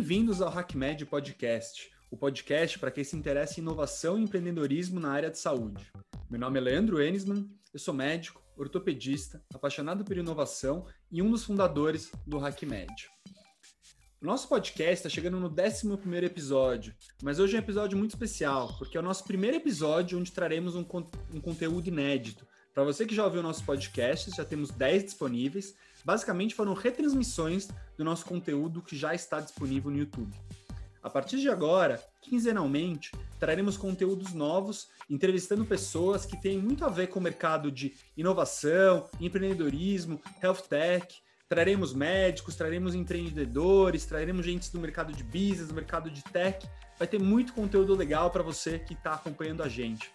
Bem-vindos ao HackMed Podcast, o podcast para quem se interessa em inovação e empreendedorismo na área de saúde. Meu nome é Leandro Enisman, eu sou médico, ortopedista, apaixonado por inovação e um dos fundadores do HackMed. O nosso podcast está chegando no 11 episódio, mas hoje é um episódio muito especial, porque é o nosso primeiro episódio onde traremos um, um conteúdo inédito. Para você que já ouviu o nosso podcast, já temos 10 disponíveis. Basicamente foram retransmissões do nosso conteúdo que já está disponível no YouTube. A partir de agora, quinzenalmente, traremos conteúdos novos, entrevistando pessoas que têm muito a ver com o mercado de inovação, empreendedorismo, health tech, Traremos médicos, traremos empreendedores, traremos gente do mercado de business, do mercado de tech. Vai ter muito conteúdo legal para você que está acompanhando a gente.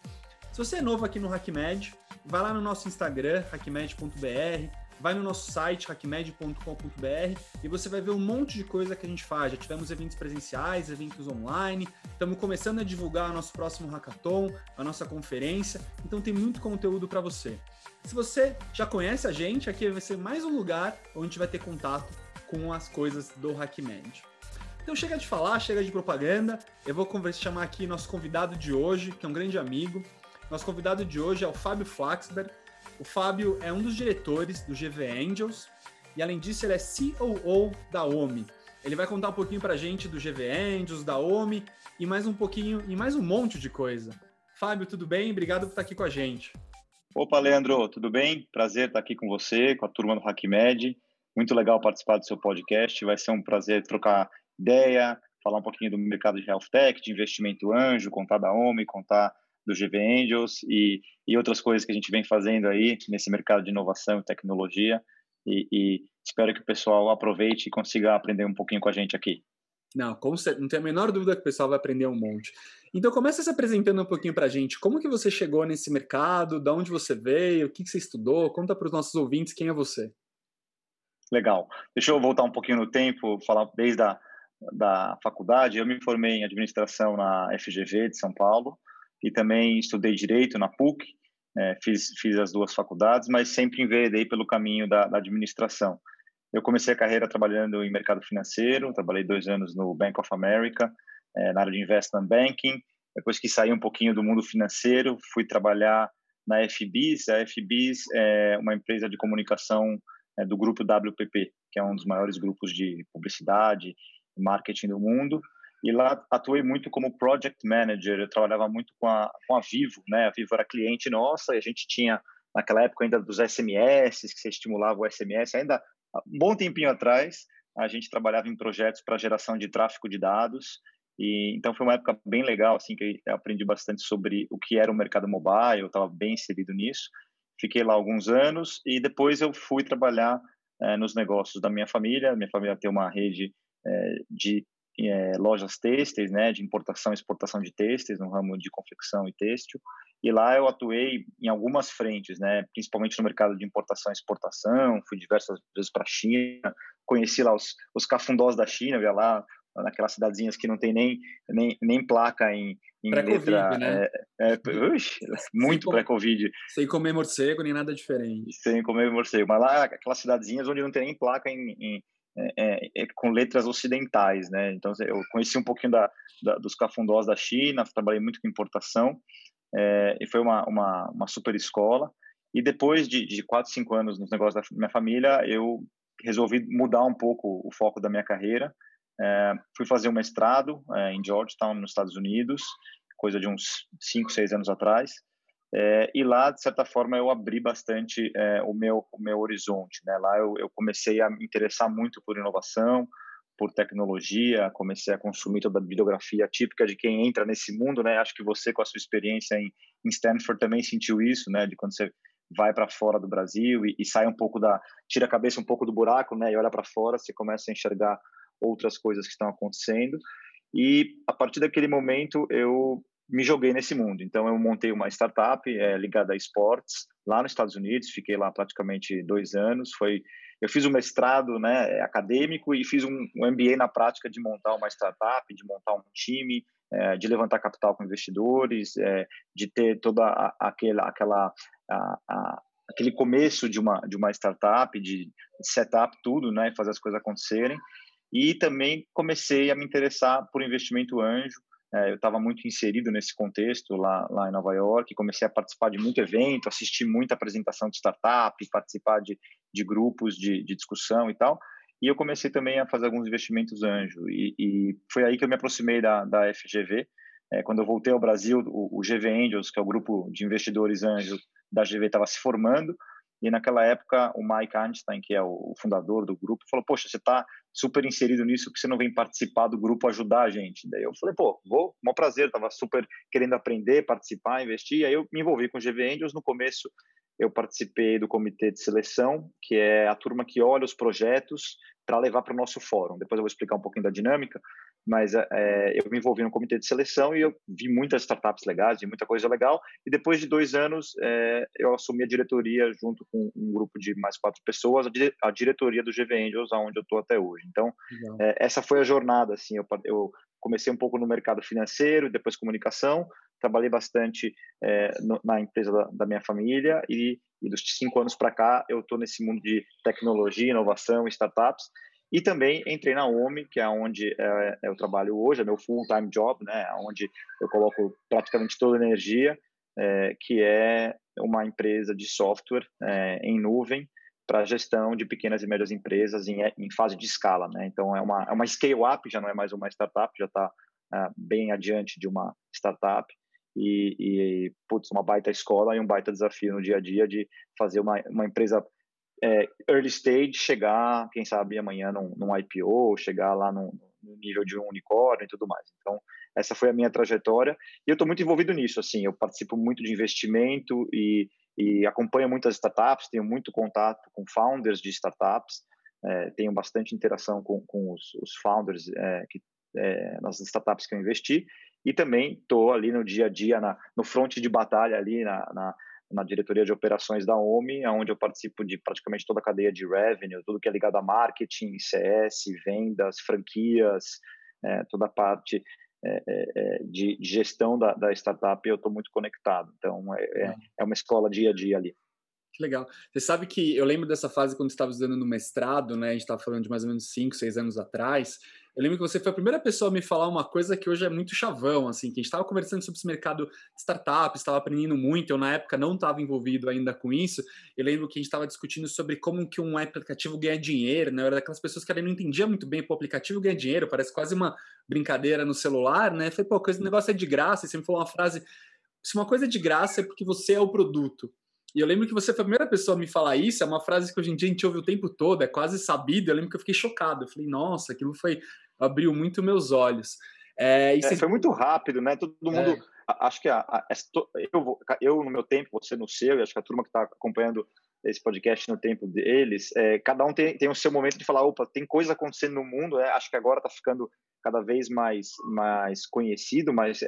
Se você é novo aqui no HackMed, vai lá no nosso Instagram, hackmed.br, vai no nosso site hackmed.com.br e você vai ver um monte de coisa que a gente faz. Já tivemos eventos presenciais, eventos online, estamos começando a divulgar o nosso próximo hackathon, a nossa conferência, então tem muito conteúdo para você. Se você já conhece a gente, aqui vai ser mais um lugar onde a gente vai ter contato com as coisas do HackMed. Então chega de falar, chega de propaganda. Eu vou chamar aqui nosso convidado de hoje, que é um grande amigo. Nosso convidado de hoje é o Fábio Flaxberg. O Fábio é um dos diretores do GV Angels e, além disso, ele é COO da OMI. Ele vai contar um pouquinho para a gente do GV Angels, da OMI e mais um pouquinho e mais um monte de coisa. Fábio, tudo bem? Obrigado por estar aqui com a gente. Opa, Leandro, tudo bem? Prazer estar aqui com você, com a turma do HackMed. Muito legal participar do seu podcast. Vai ser um prazer trocar ideia, falar um pouquinho do mercado de health tech, de investimento anjo, contar da OMI, contar do GV Angels e, e outras coisas que a gente vem fazendo aí nesse mercado de inovação e tecnologia. E, e espero que o pessoal aproveite e consiga aprender um pouquinho com a gente aqui. Não, com certeza, não tem a menor dúvida que o pessoal vai aprender um monte. Então começa se apresentando um pouquinho para a gente. Como que você chegou nesse mercado? Da onde você veio? O que, que você estudou? Conta para os nossos ouvintes quem é você. Legal. Deixa eu voltar um pouquinho no tempo, falar desde a da faculdade. Eu me formei em administração na FGV de São Paulo e também estudei direito na PUC, é, fiz, fiz as duas faculdades, mas sempre enveredei pelo caminho da, da, administração. Eu comecei a carreira trabalhando em mercado financeiro, trabalhei dois anos no Bank of America, é, na área de investment banking. Depois que saí um pouquinho do mundo financeiro, fui trabalhar na FBIS. A FBIS é uma empresa de comunicação é, do grupo WPP, que é um dos maiores grupos de publicidade e marketing do mundo e lá atuei muito como project manager. Eu trabalhava muito com a, com a Vivo, né? A Vivo era cliente nossa e a gente tinha, naquela época ainda dos SMS, que você estimulava o SMS, ainda um bom tempinho atrás, a gente trabalhava em projetos para geração de tráfego de dados. E então foi uma época bem legal, assim, que eu aprendi bastante sobre o que era o mercado mobile, eu estava bem inserido nisso. Fiquei lá alguns anos e depois eu fui trabalhar é, nos negócios da minha família. Minha família tem uma rede é, de é, lojas têxteis, né, de importação e exportação de têxteis no ramo de confecção e têxtil. E lá eu atuei em algumas frentes, né, principalmente no mercado de importação e exportação. Fui diversas vezes para a China, conheci lá os, os cafundós da China, via lá naquelas cidadezinhas que não tem nem, nem, nem placa em, em letra. Né? É, é, uix, muito pré-Covid. Sem comer morcego, nem nada diferente. Sem comer morcego. Mas lá, aquelas cidadezinhas onde não tem nem placa em, em é, é, é, com letras ocidentais, né? Então eu conheci um pouquinho da, da dos cafundós da China, trabalhei muito com importação é, e foi uma, uma, uma, super escola. E depois de, de quatro, cinco anos nos negócios da minha família, eu resolvi mudar um pouco o foco da minha carreira. É, fui fazer um mestrado é, em Georgetown, nos Estados Unidos, coisa de uns cinco, seis anos atrás. É, e lá, de certa forma, eu abri bastante é, o, meu, o meu horizonte. Né? Lá eu, eu, comecei a me interessar muito por inovação, por tecnologia, comecei a consumir toda a bibliografia típica de quem entra nesse mundo. Né? Acho que você, com a sua experiência em, em Stanford, também sentiu isso, né? de quando você vai para fora do Brasil e, e, sai um pouco da. tira a cabeça um pouco do buraco né? e olha para fora, você começa a enxergar outras coisas que estão acontecendo. E a partir daquele momento eu me joguei nesse mundo. Então, eu montei uma startup é, ligada a esportes lá nos Estados Unidos, fiquei lá praticamente dois anos. Foi, eu fiz um mestrado né, acadêmico e fiz um, um MBA na prática de montar uma startup, de montar um time, é, de levantar capital com investidores, é, de ter toda a, aquela, aquela a, a, aquele começo de uma de uma startup, de setup tudo, né, fazer as coisas acontecerem. e também comecei a me interessar por investimento anjo. É, eu estava muito inserido nesse contexto lá, lá em Nova York, comecei a participar de muito evento, assistir muita apresentação de startup, participar de, de grupos de, de discussão e tal. E eu comecei também a fazer alguns investimentos anjo. E, e foi aí que eu me aproximei da, da FGV. É, quando eu voltei ao Brasil, o, o GV Angels, que é o grupo de investidores anjo da GV, estava se formando. E naquela época, o Mike Einstein, que é o fundador do grupo, falou: Poxa, você está super inserido nisso, que você não vem participar do grupo, ajudar a gente? Daí eu falei: Pô, vou, um prazer, estava super querendo aprender, participar, investir. Aí eu me envolvi com o GV Angels. No começo, eu participei do comitê de seleção, que é a turma que olha os projetos para levar para o nosso fórum. Depois eu vou explicar um pouquinho da dinâmica, mas é, eu me envolvi no comitê de seleção e eu vi muitas startups legais, vi muita coisa legal. E depois de dois anos, é, eu assumi a diretoria junto com um grupo de mais quatro pessoas, a, diretoria do GV Angels, aonde eu estou até hoje. Então, é, essa foi a jornada. Assim, eu, eu comecei um pouco no mercado financeiro, depois comunicação, trabalhei bastante no, na empresa da, da, minha família e, e dos cinco anos para cá eu estou nesse mundo de tecnologia, inovação, startups e também entrei na OMI, que é onde é, eu trabalho hoje, é meu full-time job, né, onde eu coloco praticamente toda a energia, é, que é uma empresa de software é, em nuvem para gestão de pequenas e médias empresas em, em fase de escala. Né? Então, é uma, é uma scale-up, já não é mais uma startup, já está é, bem adiante de uma startup e, e putz, uma baita escola e um baita desafio no dia a dia de fazer uma, uma empresa é, early stage chegar, quem sabe amanhã num, num IPO, chegar lá no, nível de um unicórnio e tudo mais. Então, essa foi a minha trajetória e eu estou muito envolvido nisso. Assim, eu participo muito de investimento e, e acompanho muitas startups, tenho muito contato com founders de startups, é, tenho bastante interação com, com os, os founders é, que, é, nas startups que eu investi e também estou ali no dia a dia, na, no fronte de batalha ali na, na, na, diretoria de operações da OMI, onde eu participo de praticamente toda a cadeia de revenue, tudo que é ligado a marketing, CS, vendas, franquias, é, toda a parte é, é, é de, gestão da, da startup, eu estou muito conectado. Então, é, é, é uma escola dia a dia ali. Que legal. Você sabe que eu lembro dessa fase quando estava estudando no mestrado, né? A gente estava falando de mais ou menos 5, 6 anos atrás. Eu lembro que você foi a primeira pessoa a me falar uma coisa que hoje é muito chavão, assim, que a gente estava conversando sobre esse mercado de startups, estava aprendendo muito, eu na época não estava envolvido ainda com isso. Eu lembro que a gente estava discutindo sobre como que um aplicativo ganha dinheiro, né? Eu era daquelas pessoas que não entendia muito bem, pô, o aplicativo ganha dinheiro, parece quase uma brincadeira no celular, né? Eu falei, pô, esse negócio é de graça, e você me falou uma frase, se uma coisa é de graça é porque você é o produto. E eu lembro que você foi a primeira pessoa a me falar isso, é uma frase que hoje em dia a gente ouve o tempo todo, é quase sabido. Eu lembro que eu fiquei chocado. Eu falei, nossa, aquilo foi abriu muito meus olhos. É, é, foi muito rápido, né? Todo mundo. É. Acho que a, a, eu, eu, no meu tempo, você no seu, e acho que a turma que está acompanhando esse podcast no tempo deles, é, cada um tem, tem o seu momento de falar: opa, tem coisa acontecendo no mundo, né? acho que agora está ficando cada vez mais, mais conhecido, mas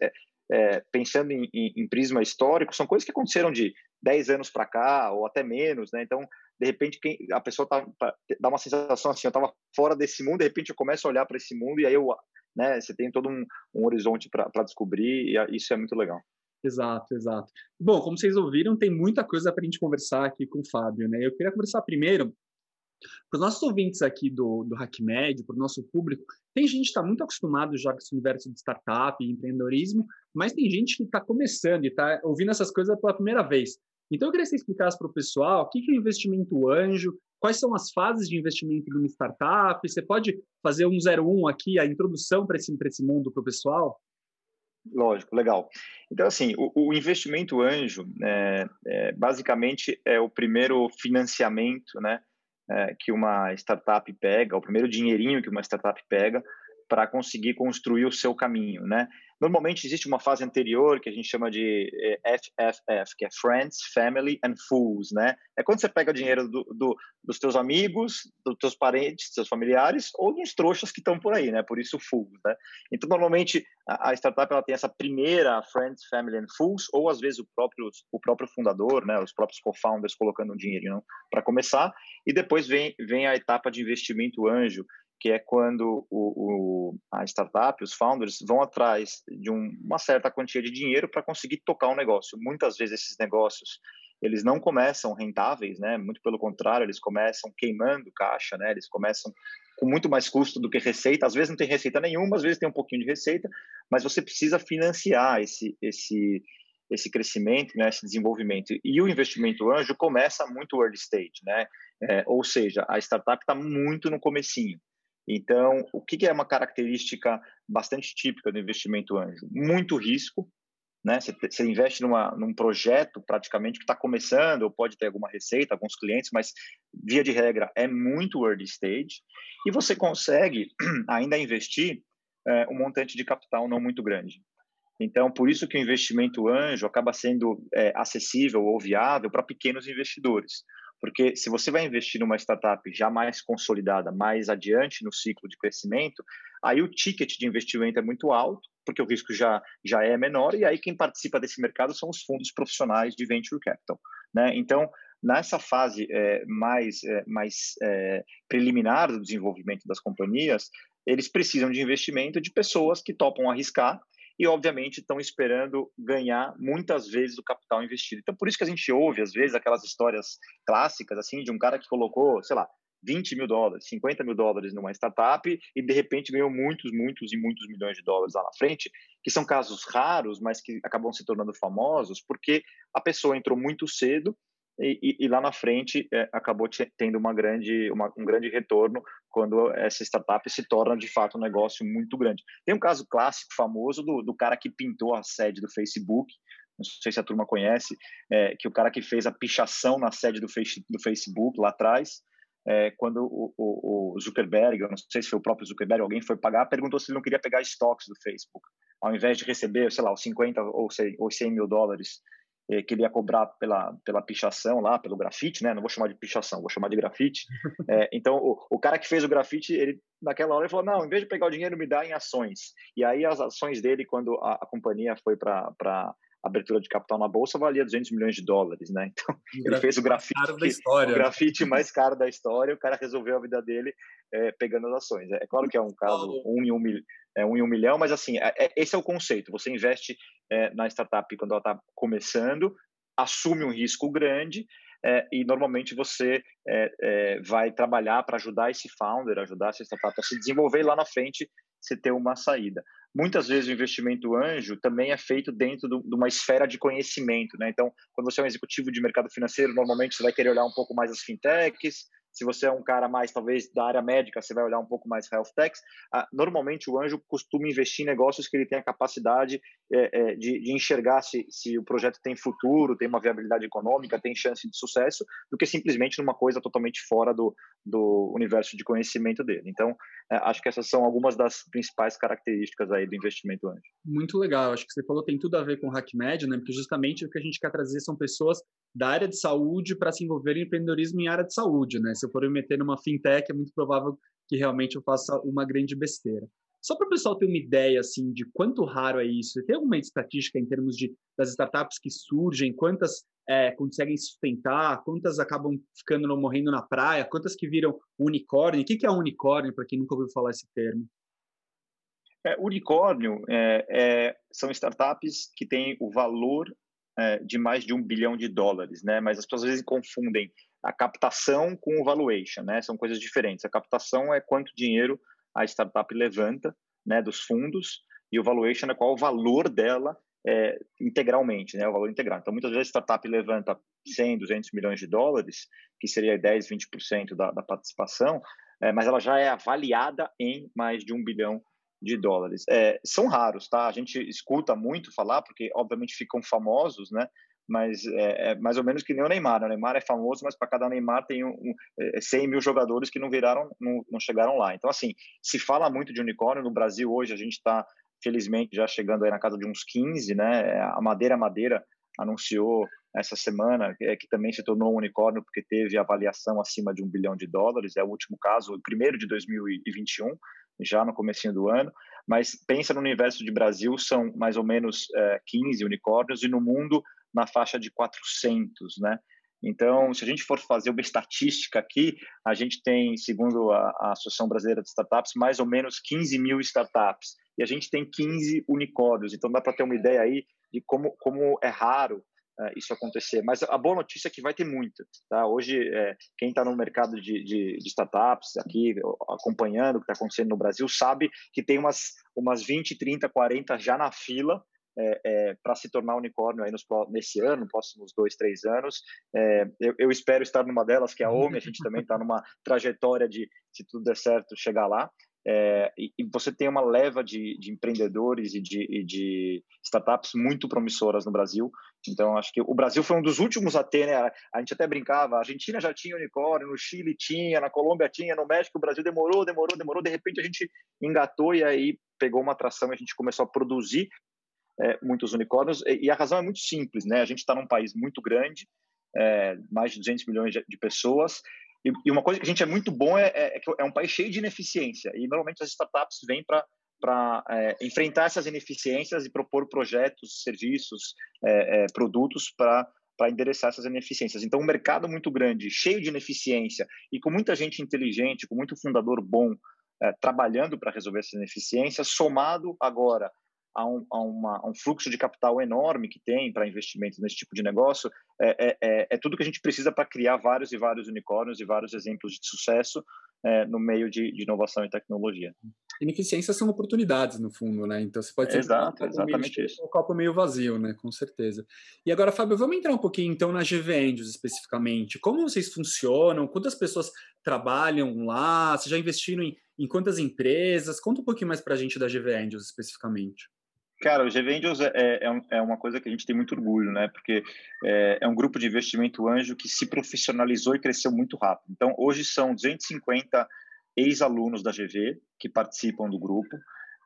é, pensando em, em, em, prisma histórico, são coisas que aconteceram de 10 anos para cá, ou até menos, né? Então, de repente, quem, a pessoa tá, tá, dá uma sensação assim, eu estava fora desse mundo, de repente eu começo a olhar para esse mundo e aí eu, né, você tem todo um, um horizonte para descobrir e isso é muito legal. Exato, exato. Bom, como vocês ouviram, tem muita coisa para a gente conversar aqui com o Fábio, né? Eu queria conversar primeiro para os nossos ouvintes aqui do, do HackMed, para o nosso público, tem gente que está muito acostumado já com esse universo de startup e empreendedorismo, mas tem gente que está começando e está ouvindo essas coisas pela primeira vez. Então, eu queria que você explicasse para o pessoal o que é o investimento anjo, quais são as fases de investimento de uma startup. Você pode fazer um 01 aqui, a introdução para esse, esse mundo para o pessoal? Lógico, legal. Então, assim, o, o investimento anjo, é, é, basicamente, é o primeiro financiamento né, é, que uma startup pega, o primeiro dinheirinho que uma startup pega para conseguir construir o seu caminho, né? Normalmente existe uma fase anterior que a gente chama de FFF, eh, que é Friends, Family and Fools, né? É quando você pega dinheiro do, do, dos teus amigos, dos teus parentes, dos teus familiares ou dos trouxas que estão por aí, né? Por isso Fools, né? Então normalmente a, a, startup ela tem essa primeira Friends, Family and Fools ou às vezes o próprio o próprio fundador, né? Os próprios co-founders colocando um dinheirinho para começar e depois vem vem a etapa de investimento anjo que é quando o, o, a startup, os founders, vão atrás de um, uma certa quantia de dinheiro para conseguir tocar um negócio. Muitas vezes esses negócios eles não começam rentáveis, né? Muito pelo contrário, eles começam queimando caixa, né? Eles começam com muito mais custo do que receita. Às vezes não tem receita nenhuma, às vezes tem um pouquinho de receita, mas você precisa financiar esse esse esse crescimento, né, esse desenvolvimento. E o investimento anjo começa muito early stage, né? É, ou seja, a startup está muito no comecinho. Então, o que, é uma característica bastante típica do investimento anjo? Muito risco, né? Você, você investe numa, num projeto praticamente que está começando, ou pode ter alguma receita, alguns clientes, mas via de regra é muito early stage, e você consegue ainda investir é, um montante de capital não muito grande. Então, por isso que o investimento anjo acaba sendo é, acessível ou viável para pequenos investidores. Porque se você vai investir numa startup já mais consolidada, mais adiante no ciclo de crescimento, aí o ticket de investimento é muito alto, porque o risco já, já é menor, e aí quem participa desse mercado são os fundos profissionais de venture capital. Né? Então, nessa fase é, mais, é, mais é, preliminar do desenvolvimento das companhias, eles precisam de investimento de pessoas que topam arriscar e, obviamente, estão esperando ganhar muitas vezes o capital investido. Então, por isso que a gente ouve, às vezes, aquelas histórias clássicas, assim, de um cara que colocou, sei lá, 20 mil dólares, 50 mil dólares numa startup e de repente ganhou muitos, muitos e muitos milhões de dólares lá na frente, que são casos raros, mas que acabam se tornando famosos porque a pessoa entrou muito cedo e, e, lá na frente é, acabou tendo uma grande, uma, um grande retorno quando essa startup se torna de fato um negócio muito grande. Tem um caso clássico famoso do, do cara que pintou a sede do Facebook, não sei se a turma conhece, é, que o cara que fez a pichação na sede do, face, do Facebook lá atrás, é, quando o, o, o, Zuckerberg, eu não sei se foi o próprio Zuckerberg, alguém foi pagar, perguntou se ele não queria pegar estoques do Facebook. Ao invés de receber, sei lá, os 50 ou 100 mil dólares que ele ia cobrar pela, pela pichação lá, pelo grafite, né? Não vou chamar de pichação, vou chamar de grafite. é, então, o, o cara que fez o grafite, ele naquela hora ele falou, não, em vez de pegar o dinheiro, me dá em ações. E aí as ações dele, quando a, a companhia foi para abertura de capital na bolsa valia 200 milhões de dólares, né? Então, ele fez o grafite, o grafite mais caro da história, o cara resolveu a vida dele é, pegando as ações. É, é, claro que é um caso um em um, é, um em um milhão, mas assim, é, é, esse é o conceito. Você investe é, na startup quando ela está começando, assume um risco grande, é, e normalmente você é, é, vai trabalhar para ajudar esse founder, ajudar essa startup a se desenvolver e lá na frente você ter uma saída. Muitas vezes o investimento anjo também é feito dentro do, de uma esfera de conhecimento, né? Então, quando você é um executivo de mercado financeiro, normalmente você vai querer olhar um pouco mais as fintechs, se você é um cara mais, talvez, da área médica, você vai olhar um pouco mais health techs. Ah, normalmente, o anjo costuma investir em negócios que ele tem a capacidade é, é, de, de, enxergar se, se o projeto tem futuro, tem uma viabilidade econômica, tem chance de sucesso, do que simplesmente numa coisa totalmente fora do, do universo de conhecimento dele. Então, é, acho que essas são algumas das principais características aí do investimento anjo. Muito legal. Acho que você falou tem tudo a ver com o HackMed, né? Porque justamente o que a gente quer trazer são pessoas da área de saúde para se envolver em empreendedorismo em área de saúde, né? Se eu for me meter numa fintech, é muito provável que realmente eu faça uma grande besteira. Só para o pessoal ter uma ideia assim de quanto raro é isso. Tem alguma estatística em termos de das startups que surgem, quantas é, conseguem sustentar, quantas acabam ficando morrendo na praia, quantas que viram unicórnio? O que, que é unicórnio para quem nunca ouviu falar esse termo? É, unicórnio é, é, são startups que têm o valor é, de mais de um bilhão de dólares, né? Mas as pessoas às vezes confundem a captação com o valuation, né? São coisas diferentes. A captação é quanto dinheiro a startup levanta, né, dos fundos, e o valuation é qual o valor dela é, integralmente, né, o valor integral. Então, muitas vezes a startup levanta 100, 200 milhões de dólares, que seria 10, 20% da, da participação, é, mas ela já é avaliada em mais de um bilhão de dólares. É, são raros, tá? A gente escuta muito falar, porque obviamente ficam famosos, né? Mas é, é mais ou menos que nem o Neymar. Né? O Neymar é famoso, mas para cada Neymar tem um, um, 100 é, mil jogadores que não viraram, não, não chegaram lá. Então, assim, se fala muito de unicórnio no Brasil hoje, a gente está felizmente já chegando aí na casa de uns 15, né? A Madeira Madeira anunciou essa semana é, que também se tornou um unicórnio porque teve avaliação acima de um bilhão de dólares. É o último caso, o primeiro de 2021 já no comecinho do ano, mas pensa no universo de Brasil, são mais ou menos é, 15 unicórnios, e no mundo, na faixa de 400, né? Então, se a gente for fazer uma estatística aqui, a gente tem, segundo a, a Associação Brasileira de Startups, mais ou menos 15 mil startups, e a gente tem 15 unicórnios, então dá para ter uma ideia aí de como, como é raro uh, isso acontecer. Mas a boa notícia é que vai ter muita. Tá? Hoje, é, quem está no mercado de, de, de, startups aqui, acompanhando o que está acontecendo no Brasil, sabe que tem umas, umas 20, 30, 40 já na fila é, é, para se tornar unicórnio aí nos, nesse ano, próximos dois, três anos. É, eu, eu, espero estar numa delas, que é a OMI, a gente também está numa trajetória de, se tudo der certo, chegar lá. É, e, e, você tem uma leva de, de empreendedores e de, e de, startups muito promissoras no Brasil. Então, acho que o Brasil foi um dos últimos a ter, né? A gente até brincava, a Argentina já tinha unicórnio, no Chile tinha, na Colômbia tinha, no México o Brasil demorou, demorou, demorou. De repente a gente engatou e aí pegou uma atração e a gente começou a produzir é, muitos unicórnios. E, a razão é muito simples, né? A gente está num país muito grande, é, mais de 200 milhões de, pessoas, e, e, uma coisa que a gente é muito bom é, é, é, que é um país cheio de ineficiência. E normalmente as startups vêm para para é, enfrentar essas ineficiências e propor projetos, serviços, é, produtos para para endereçar essas ineficiências. Então, um mercado muito grande, cheio de ineficiência e com muita gente inteligente, com muito fundador bom é, trabalhando para resolver essas ineficiências, somado agora a um, a, uma, a um fluxo de capital enorme que tem para investimentos nesse tipo de negócio, é, é, é, é tudo que a gente precisa para criar vários e vários unicórnios e vários exemplos de sucesso é, no meio de, de, inovação e tecnologia. Ineficiências são oportunidades, no fundo, né? Então você pode ser Exato, um exatamente meio, isso. um copo meio vazio, né? Com certeza. E agora, Fábio, vamos entrar um pouquinho então na GV Angels especificamente. Como vocês funcionam? Quantas pessoas trabalham lá? Vocês já investiram em, em quantas empresas? Conta um pouquinho mais para a gente da GV Angels especificamente. Cara, o GV Angels é, é, é, é, uma coisa que a gente tem muito orgulho, né? Porque é, é, um grupo de investimento anjo que se profissionalizou e cresceu muito rápido. Então, hoje são 250 ex-alunos da GV que participam do grupo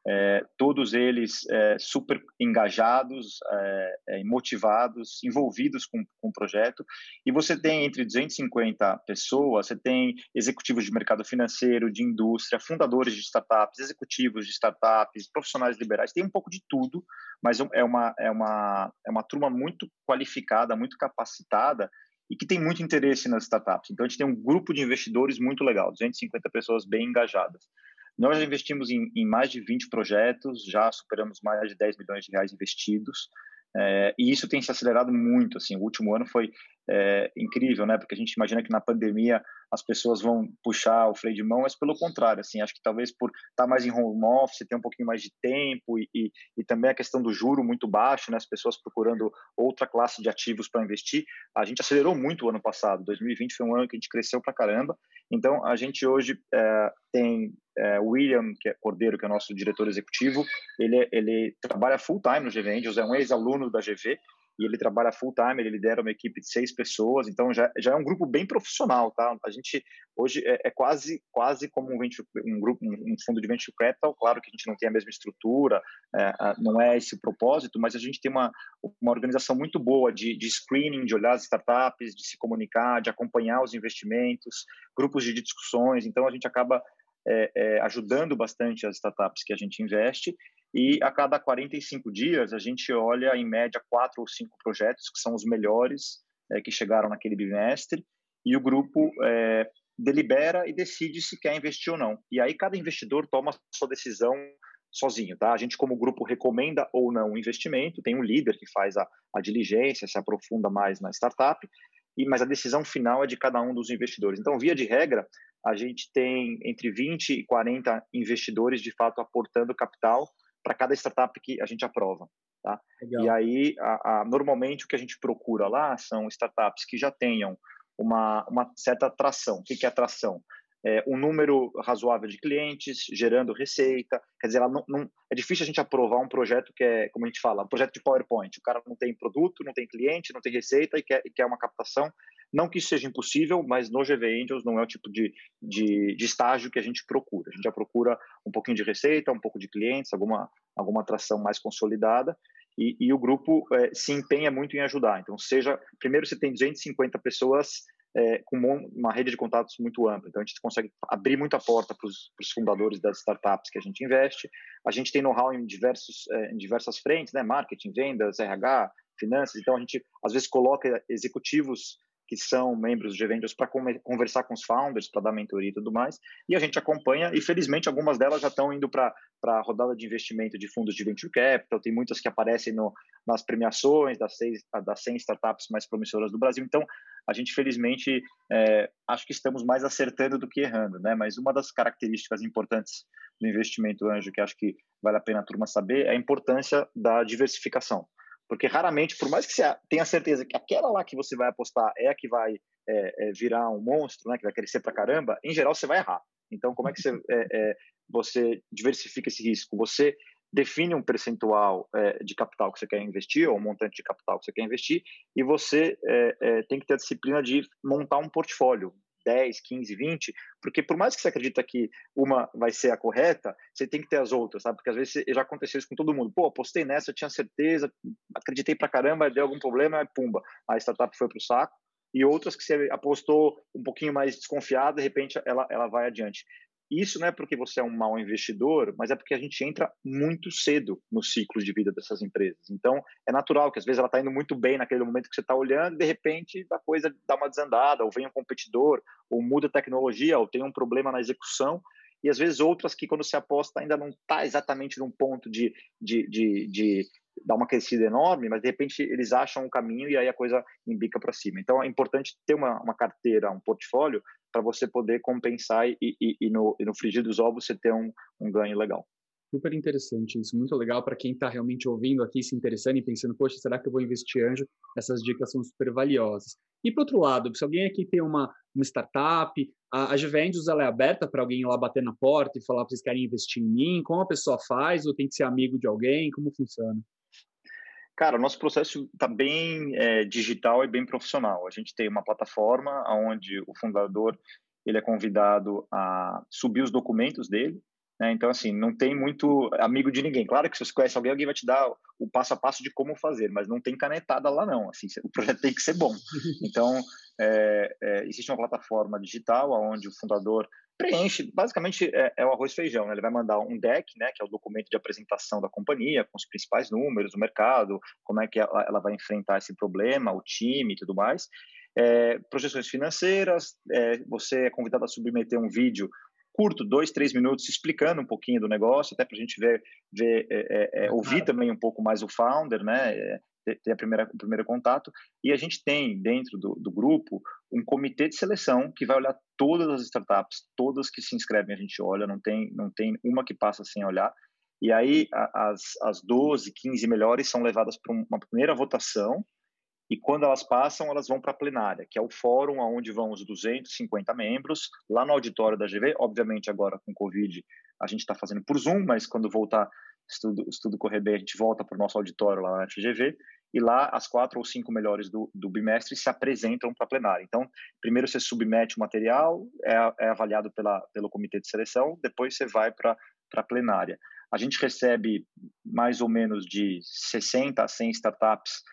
é, todos eles é, super engajados, é, é, motivados, envolvidos com, com o projeto. E você tem entre 250 pessoas, você tem executivos de mercado financeiro, de indústria, fundadores de startups, executivos de startups, profissionais liberais, tem um pouco de tudo, mas é uma, é uma, é uma turma muito qualificada, muito capacitada e que tem muito interesse nas startups. Então, a gente tem um grupo de investidores muito legal, 250 pessoas bem engajadas. Nós já investimos em, em, mais de 20 projetos, já superamos mais de 10 milhões de reais investidos, é, e isso tem se acelerado muito. Assim, o último ano foi é, incrível, né? Porque a gente imagina que na pandemia as pessoas vão puxar o freio de mão, mas pelo contrário, assim, acho que talvez por estar mais em home office, ter um pouquinho mais de tempo e, e, e também a questão do juro muito baixo, né? As pessoas procurando outra classe de ativos para investir, a gente acelerou muito o ano passado. 2020 foi um ano que a gente cresceu para caramba. Então, a gente hoje é, tem é, William que é Cordeiro, que é o nosso diretor executivo, ele, ele trabalha full time no GV Angels, é um ex-aluno da GV, e ele trabalha full time, ele lidera uma equipe de seis pessoas, então já, já é um grupo bem profissional, tá? A gente hoje é, é quase quase como um, venture, um grupo, um, fundo de venture capital, claro que a gente não tem a mesma estrutura, é, não é esse o propósito, mas a gente tem uma, uma organização muito boa de, de screening, de olhar as startups, de se comunicar, de acompanhar os investimentos, grupos de discussões, então a gente acaba é, é, ajudando bastante as startups que a gente investe e a cada 45 dias a gente olha em média quatro ou cinco projetos que são os melhores é, que chegaram naquele bimestre e o grupo é, delibera e decide se quer investir ou não. E aí cada investidor toma a sua decisão sozinho, tá? A gente como grupo recomenda ou não o investimento, tem um líder que faz a, a diligência, se aprofunda mais na startup, e mas a decisão final é de cada um dos investidores. Então, via de regra, a gente tem entre 20 e 40 investidores de fato aportando capital para cada startup que a gente aprova. Tá? E aí, a, a, normalmente, o que a gente procura lá são startups que já tenham uma, uma certa atração. O que, que é atração? É, um número razoável de clientes, gerando receita. Quer dizer, não, não, é difícil a gente aprovar um projeto que é, como a gente fala, um projeto de PowerPoint. O cara não tem produto, não tem cliente, não tem receita e quer, e quer uma captação. Não que isso seja impossível, mas no GV Angels não é o tipo de, de, de, estágio que a gente procura. A gente já procura um pouquinho de receita, um pouco de clientes, alguma, alguma atração mais consolidada. E, e o grupo é, se empenha muito em ajudar. Então, seja, primeiro você tem 250 pessoas é, com uma rede de contatos muito ampla. Então, a gente consegue abrir muita porta para os fundadores das startups que a gente investe. A gente tem know-how em, é, em diversas frentes, né? marketing, vendas, RH, finanças. Então, a gente, às vezes, coloca executivos que são membros de Ventures para conversar com os founders, para dar mentoria e tudo mais. E a gente acompanha, e felizmente algumas delas já estão indo para a rodada de investimento de fundos de venture capital, tem muitas que aparecem no, nas premiações das, seis, das 100 startups mais promissoras do Brasil. Então, a gente felizmente é, acho que estamos mais acertando do que errando, né? Mas uma das características importantes do investimento anjo que acho que vale a pena a turma saber é a importância da diversificação. Porque raramente, por mais que você tenha certeza que aquela lá que você vai apostar é a que vai é, é, virar um monstro, né, que vai crescer pra caramba, em geral você vai errar. Então, como é que você, é, é você diversifica esse risco? Você define um percentual é, de capital que você quer investir, ou um montante de capital que você quer investir, e você é, tem que ter a disciplina de montar um portfólio, 10, 15, 20, porque por mais que você acredita que uma vai ser a correta, você tem que ter as outras, sabe? Porque às vezes já aconteceu isso com todo mundo. Pô, apostei nessa, eu tinha certeza, acreditei pra caramba, deu algum problema, pumba, a startup foi pro saco. E outras que você apostou um pouquinho mais desconfiada, de repente ela, ela vai adiante. Isso não é porque você é um mau investidor, mas é porque a gente entra muito cedo no ciclo de vida dessas empresas. Então, é natural que às vezes ela está indo muito bem naquele momento que você está olhando, de repente a coisa dá uma desandada, ou vem um competidor, ou muda a tecnologia, ou tem um problema na execução. E às vezes outras que, quando se aposta, ainda não está exatamente num ponto de, de, de, de dar uma crescida enorme, mas de repente eles acham um caminho e aí a coisa embica para cima. Então é importante ter uma, uma carteira, um portfólio, para você poder compensar e, e, e, no, e no frigir dos ovos você ter um, um ganho legal. Super interessante isso, muito legal para quem está realmente ouvindo aqui, se interessando e pensando, poxa, será que eu vou investir anjo? Essas dicas são super valiosas. E por outro lado, se alguém aqui tem uma, uma startup, a, a Gvendos ela é aberta para alguém ir lá bater na porta e falar, vocês querem investir em mim? Como a pessoa faz? Ou tem que ser amigo de alguém? Como funciona? Cara, o nosso processo está bem é, digital e bem profissional. A gente tem uma plataforma onde o fundador ele é convidado a subir os documentos dele. Né? Então, assim, não tem muito amigo de ninguém. Claro que se você conhece alguém, alguém vai te dar o passo a passo de como fazer, mas não tem canetada lá, não. Assim, o projeto tem que ser bom. Então, é, é, existe uma plataforma digital onde o fundador preenche, basicamente é, é o arroz e feijão, né? Ele vai mandar um deck, né, que é o documento de apresentação da companhia, com os principais números do mercado, como é que ela, ela vai enfrentar esse problema, o time e tudo mais. É, projeções financeiras, é, você é convidado a submeter um vídeo curto, dois, três minutos, explicando um pouquinho do negócio, até para a gente ver, ver é, é, é ouvir também um pouco mais o founder, né? Ter a primeira, o primeiro contato. E a gente tem dentro do, do grupo um comitê de seleção que vai olhar todas as startups, todas que se inscrevem a gente olha, não tem, não tem uma que passa sem olhar. E aí as, as 12, 15 melhores são levadas para uma primeira votação e quando elas passam, elas vão para a plenária, que é o fórum onde vão os 250 membros, lá no auditório da GV. Obviamente, agora com Covid, a gente está fazendo por Zoom, mas quando voltar estudo, estudo correr bem, a gente volta para o nosso auditório lá na FGV, e lá as quatro ou cinco melhores do, do bimestre se apresentam para a plenária. Então, primeiro você submete o material, é, é avaliado pela, pelo comitê de seleção, depois você vai para a plenária. A gente recebe mais ou menos de 60 a 100 startups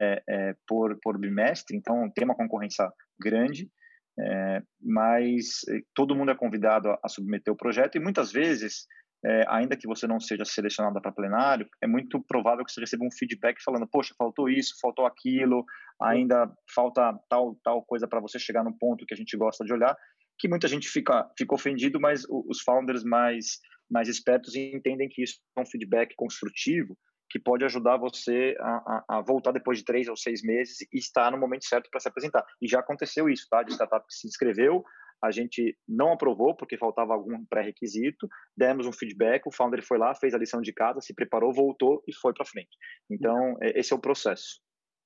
é, é, por, por bimestre, então tem uma concorrência grande, é, mas todo mundo é convidado a, a submeter o projeto e muitas vezes é, ainda que você não seja selecionada para plenário, é muito provável que você receba um feedback falando, poxa, faltou isso, faltou aquilo, ainda falta tal tal coisa para você chegar no ponto que a gente gosta de olhar, que muita gente fica, fica ofendido, mas os founders mais, mais espertos entendem que isso é um feedback construtivo que pode ajudar você a, a, a, voltar depois de três ou seis meses e estar no momento certo para se apresentar. E já aconteceu isso, tá? De startup que se inscreveu, a gente não aprovou porque faltava algum pré-requisito, demos um feedback, o founder foi lá, fez a lição de casa, se preparou, voltou e foi para frente. Então, é, esse é o processo.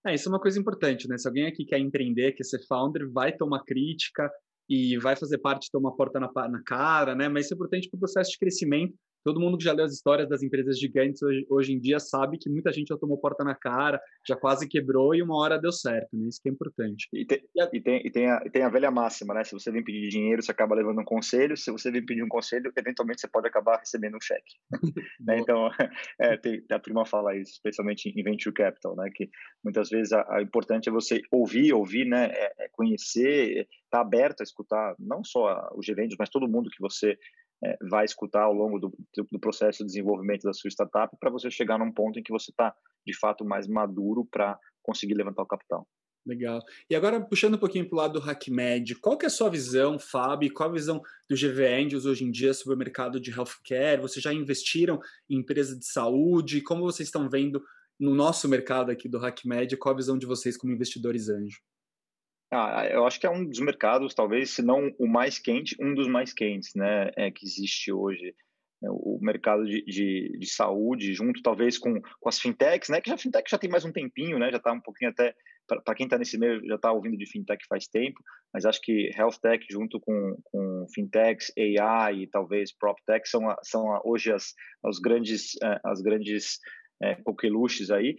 É, isso é uma coisa importante, né? Se alguém aqui quer empreender, quer ser founder, vai tomar crítica e vai fazer parte de tomar porta na, na cara, né? Mas isso é importante para o processo de crescimento todo mundo que já leu as histórias das empresas gigantes hoje, hoje, em dia sabe que muita gente já tomou porta na cara, já quase quebrou e uma hora deu certo, né? Isso que é importante. E tem, e tem, e tem, a, e tem a velha máxima, né? Se você vem pedir dinheiro, você acaba levando um conselho. Se você vem pedir um conselho, eventualmente você pode acabar recebendo um cheque. né? Então, é, tem, a turma fala isso, especialmente em venture capital, né? Que muitas vezes a, a importante é você ouvir, ouvir, né? É, é conhecer, estar tá aberto a escutar não só os gerentes, mas todo mundo que você é, vai escutar ao longo do, do, processo de desenvolvimento da sua startup para você chegar num ponto em que você está, de fato, mais maduro para conseguir levantar o capital. Legal. E agora, puxando um pouquinho para o lado do HackMed, qual que é a sua visão, Fábio, qual a visão do GV Angels hoje em dia sobre o mercado de healthcare? Vocês já investiram em empresas de saúde? Como vocês estão vendo no nosso mercado aqui do HackMed? Qual a visão de vocês como investidores anjo? Ah, eu acho que é um dos mercados, talvez, se não o mais quente, um dos mais quentes, né, é, que existe hoje. É, o mercado de, de, de, saúde, junto talvez com, com as fintechs, né, que a fintech já tem mais um tempinho, né, já está um pouquinho até, para quem está nesse meio, já está ouvindo de fintech faz tempo, mas acho que health tech junto com, com fintechs, AI e talvez PropTech são, são hoje as, as grandes, é, as grandes é, coqueluches aí,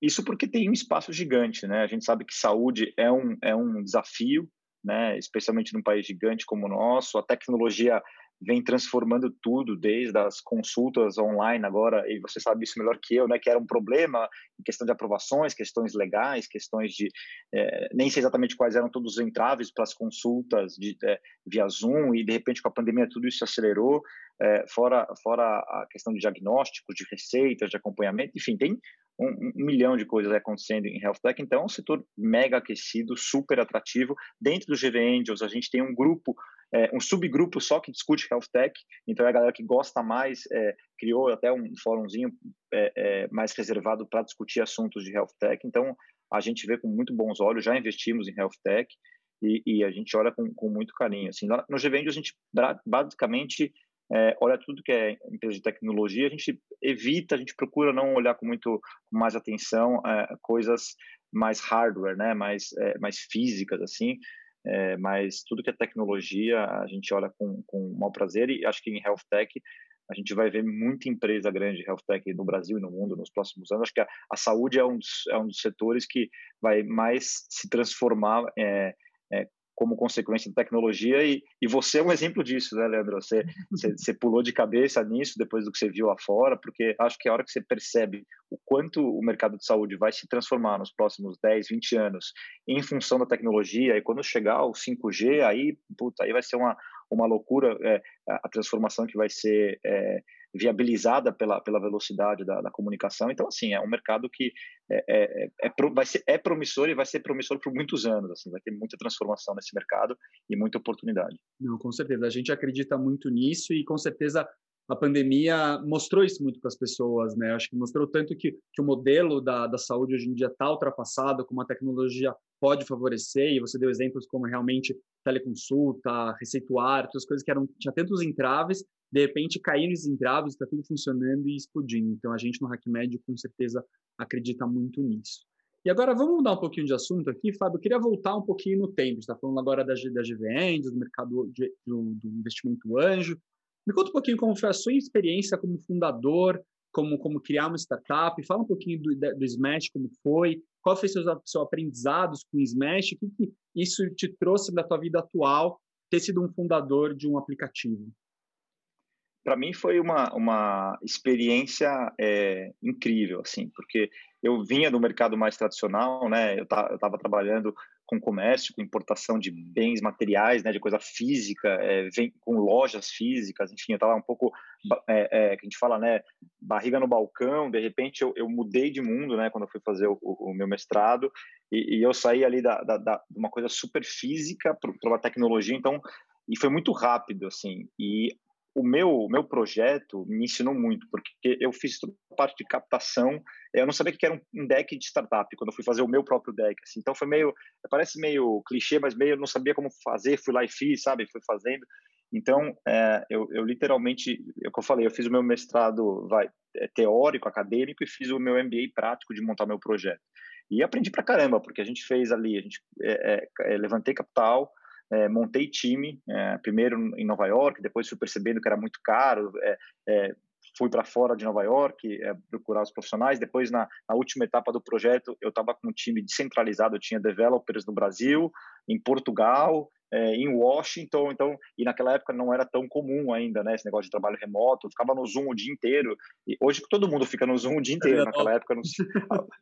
Isso porque tem um espaço gigante, né? A gente sabe que saúde é um, é um desafio, né? Especialmente num país gigante como o nosso. A tecnologia vem transformando tudo, desde as consultas online agora, e você sabe isso melhor que eu, né, que era um problema em questão de aprovações, questões legais, questões de, é, nem sei exatamente quais eram todos os entraves para as consultas de, é, via Zoom, e de repente com a pandemia tudo isso acelerou, é, fora, fora a questão de diagnóstico, de receitas, de acompanhamento, enfim, tem um, um, milhão de coisas acontecendo em health tech, então é um setor mega aquecido, super atrativo. Dentro do GV Angels, a gente tem um grupo, é, um subgrupo só que discute health tech, então é a galera que gosta mais, é, criou até um fórumzinho é, é mais reservado para discutir assuntos de health tech, então a gente vê com muito bons olhos, já investimos em health tech e, e a gente olha com, com muito carinho. Assim, no GV Angels, a gente basicamente é, olha tudo que é empresa de tecnologia, a gente evita, a gente procura não olhar com muito mais atenção é, coisas mais hardware, né, mais, é, mais físicas, assim, é, mas tudo que é tecnologia a gente olha com, com mau prazer e acho que em health tech a gente vai ver muita empresa grande de health tech no Brasil e no mundo nos próximos anos. Acho que a, a saúde é um, dos, é um dos setores que vai mais se transformar é, é, como consequência da tecnologia e, e você é um exemplo disso, né, Leandro? Você, você, você, pulou de cabeça nisso depois do que você viu lá fora, porque acho que a hora que você percebe o quanto o mercado de saúde vai se transformar nos próximos 10, 20 anos em função da tecnologia e quando chegar o 5G, aí, puta, aí vai ser uma, uma loucura é, a transformação que vai ser é, viabilizada pela, pela velocidade da, da, comunicação. Então, assim, é um mercado que é, é, é, é vai ser, é promissor e vai ser promissor por muitos anos. Assim, vai ter muita transformação nesse mercado e muita oportunidade. Não, com certeza. A gente acredita muito nisso e, com certeza, a pandemia mostrou isso muito para as pessoas, né? Acho que mostrou tanto que, que o modelo da, da saúde hoje em dia está ultrapassado, como a tecnologia pode favorecer, e você deu exemplos como realmente teleconsulta, receituário, outras coisas que eram tinha tantos entraves, de repente caíram os entraves, está tudo funcionando e explodindo. Então a gente no HackMed com certeza acredita muito nisso. E agora vamos mudar um pouquinho de assunto aqui, Fábio. Eu queria voltar um pouquinho no tempo. Está falando agora da, da GVN, do mercado de, do, do, investimento anjo. Me conta um pouquinho como foi a sua experiência como fundador, como, como criar uma startup. Fala um pouquinho do, do Smash, como foi. Qual foi seus, seus aprendizados com o Smash? O que, que isso te trouxe da tua vida atual, ter sido um fundador de um aplicativo? Para mim foi uma, uma experiência é, incrível, assim, porque eu vinha do mercado mais tradicional, né? Eu estava trabalhando com comércio, com importação de bens materiais, né? De coisa física, é, vem, com lojas físicas, enfim, eu estava um pouco, é, é, que a gente fala, né? Barriga no balcão. De repente eu, eu mudei de mundo, né? Quando eu fui fazer o, o meu mestrado e, e, eu saí ali da, da, da, de uma coisa super física para uma tecnologia, então e foi muito rápido assim e o meu, meu projeto me ensinou muito, porque eu fiz toda a parte de captação, eu não sabia que era um deck de startup, quando eu fui fazer o meu próprio deck, assim, então foi meio, parece meio clichê, mas meio, eu não sabia como fazer, fui lá e fiz, sabe, fui fazendo, então, é, eu, eu, literalmente, é o que eu falei, eu fiz o meu mestrado vai, é, teórico, acadêmico, e fiz o meu MBA prático de montar meu projeto. E aprendi pra caramba, porque a gente fez ali, a gente é, é, é levantei capital, é, montei time, é, primeiro em Nova York, depois fui percebendo que era muito caro, é, é fui para fora de Nova York é, procurar os profissionais. Depois, na, na última etapa do projeto, eu estava com um time descentralizado, eu tinha developers no Brasil, em Portugal, é, em Washington, então, e naquela época não era tão comum ainda, né, esse negócio de trabalho remoto, ficava no Zoom o dia inteiro, e hoje todo mundo fica no Zoom o dia inteiro, naquela época, no,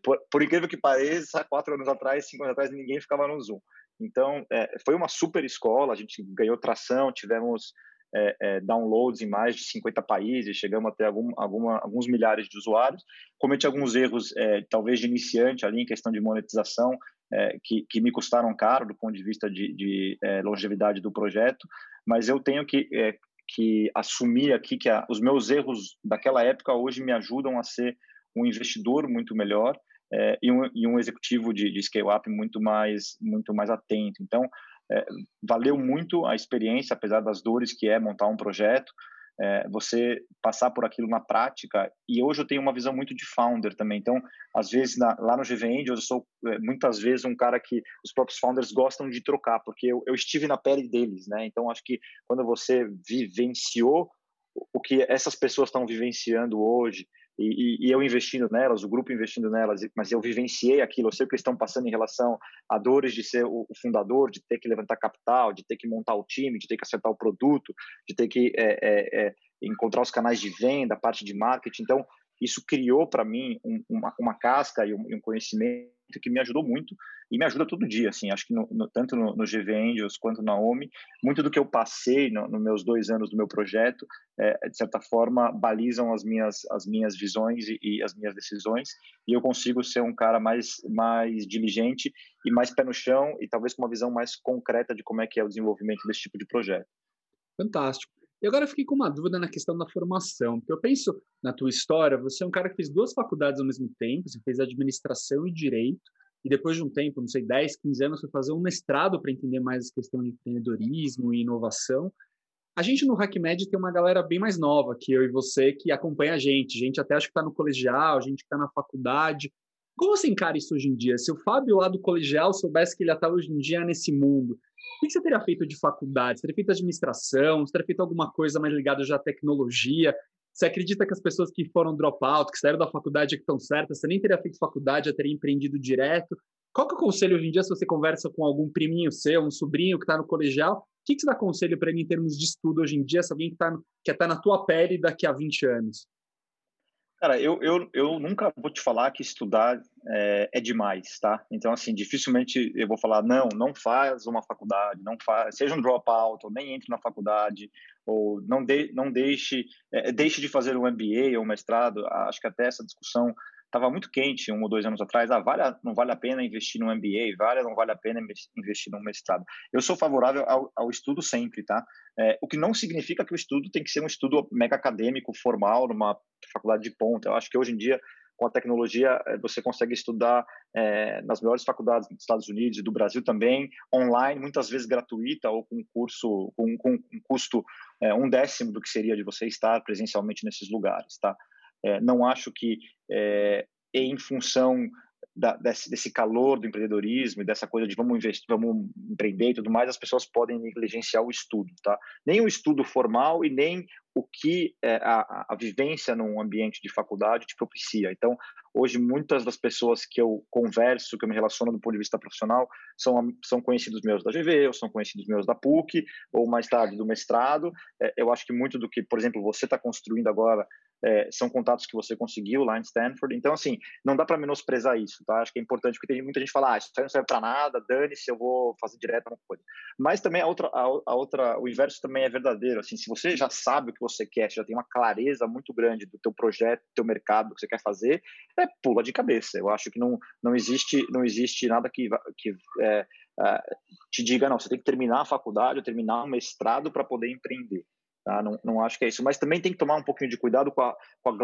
por, por, incrível que pareça, quatro anos atrás, cinco anos atrás, ninguém ficava no Zoom. Então, é, foi uma super escola, a gente ganhou tração, tivemos é, é, downloads em mais de 50 países, chegamos até algum, alguma, alguns milhares de usuários. Cometi alguns erros, é, talvez de iniciante ali, em questão de monetização, é, que, que, me custaram caro do ponto de vista de, de é, longevidade do projeto, mas eu tenho que, é, que assumir aqui que a, os meus erros daquela época hoje me ajudam a ser um investidor muito melhor é, e, um, e, um, executivo de, de scale-up muito mais, muito mais atento. Então, é, valeu muito a experiência, apesar das dores que é montar um projeto, é, você passar por aquilo na prática. E hoje eu tenho uma visão muito de founder também. Então, às vezes, na, lá no GVend, eu sou é, muitas vezes um cara que os próprios founders gostam de trocar, porque eu, eu estive na pele deles, né? Então, acho que quando você vivenciou o que essas pessoas estão vivenciando hoje, e, e, eu investindo nelas, o grupo investindo nelas, mas eu vivenciei aquilo, eu sei o que eles estão passando em relação a dores de ser o, fundador, de ter que levantar capital, de ter que montar o time, de ter que acertar o produto, de ter que é, é, é, encontrar os canais de venda, a parte de marketing. Então, isso criou para mim um, uma, uma, casca e um, um conhecimento que me ajudou muito e me ajuda todo dia, assim, acho que no, no, tanto no, no GV Angels quanto na OMI, muito do que eu passei nos no meus dois anos do meu projeto, é, de certa forma, balizam as minhas, as minhas visões e, e, as minhas decisões, e eu consigo ser um cara mais, mais diligente e mais pé no chão e talvez com uma visão mais concreta de como é que é o desenvolvimento desse tipo de projeto. Fantástico. E agora eu fiquei com uma dúvida na questão da formação, porque eu penso na tua história, você é um cara que fez duas faculdades ao mesmo tempo, você fez administração e direito, e depois de um tempo, não sei, 10, 15 anos, foi fazer um mestrado para entender mais a questão de empreendedorismo e inovação. A gente no HackMed tem uma galera bem mais nova que eu e você, que acompanha a gente. Gente até acho que está no colegial, gente que está na faculdade. Como você encara isso hoje em dia? Se o Fábio lá do colegial soubesse que ele está hoje em dia nesse mundo, o que você teria feito de faculdade? Você teria feito administração? Você teria feito alguma coisa mais ligada já à tecnologia? Você acredita que as pessoas que foram dropout, que saíram da faculdade que estão certas, você nem teria feito faculdade, já teria empreendido direto? Qual que é o conselho hoje em dia se você conversa com algum priminho seu, um sobrinho que está no colegial? O que, que você dá conselho para ele em termos de estudo hoje em dia, se alguém que está que tá na tua pele daqui a 20 anos? Cara, eu, eu, eu nunca vou te falar que estudar é, é, demais, tá? Então, assim, dificilmente eu vou falar, não, não faz uma faculdade, não faz, seja um dropout, ou nem entre na faculdade, ou não, de, não deixe, é, deixe de fazer um MBA ou um mestrado. Acho que até essa discussão estava muito quente um ou dois anos atrás. Ah, vale, não vale a pena investir no MBA, vale, não vale a pena investir no mestrado. Eu sou favorável ao, ao estudo sempre, tá? É, o que não significa que o estudo tem que ser um estudo mega acadêmico, formal, numa faculdade de ponta. Eu acho que hoje em dia com a tecnologia é, você consegue estudar é, nas melhores faculdades dos Estados Unidos e do Brasil também, online, muitas vezes gratuita ou com curso com, com um custo é, um décimo do que seria de você estar presencialmente nesses lugares, tá? É, não acho que é, em função da, desse, desse, calor do empreendedorismo e dessa coisa de vamos investir, vamos empreender e tudo mais, as pessoas podem negligenciar o estudo, tá? Nem o estudo formal e nem o que é, a, a, vivência num ambiente de faculdade te propicia. Então, hoje, muitas das pessoas que eu converso, que eu me relaciono do ponto de vista profissional, são, são conhecidos meus da GV, ou são conhecidos meus da PUC, ou mais tarde do mestrado. É, eu acho que muito do que, por exemplo, você está construindo agora é, são contatos que você conseguiu lá em Stanford. Então, assim, não dá para menosprezar isso, tá? Acho que é importante, porque tem muita gente que fala, ah, isso aí não serve para nada, dane-se, eu vou fazer direto uma coisa. Mas também a outra, a, a, outra, o inverso também é verdadeiro, assim, se você já sabe o que você quer, já tem uma clareza muito grande do teu projeto, do teu mercado, do que você quer fazer, é pula de cabeça. Eu acho que não, não, existe, não existe nada que, que é, é, te diga, não, você tem que terminar a faculdade ou terminar um mestrado para poder empreender. Tá? Não, não acho que é isso. Mas também tem que tomar um pouquinho de cuidado com a, com a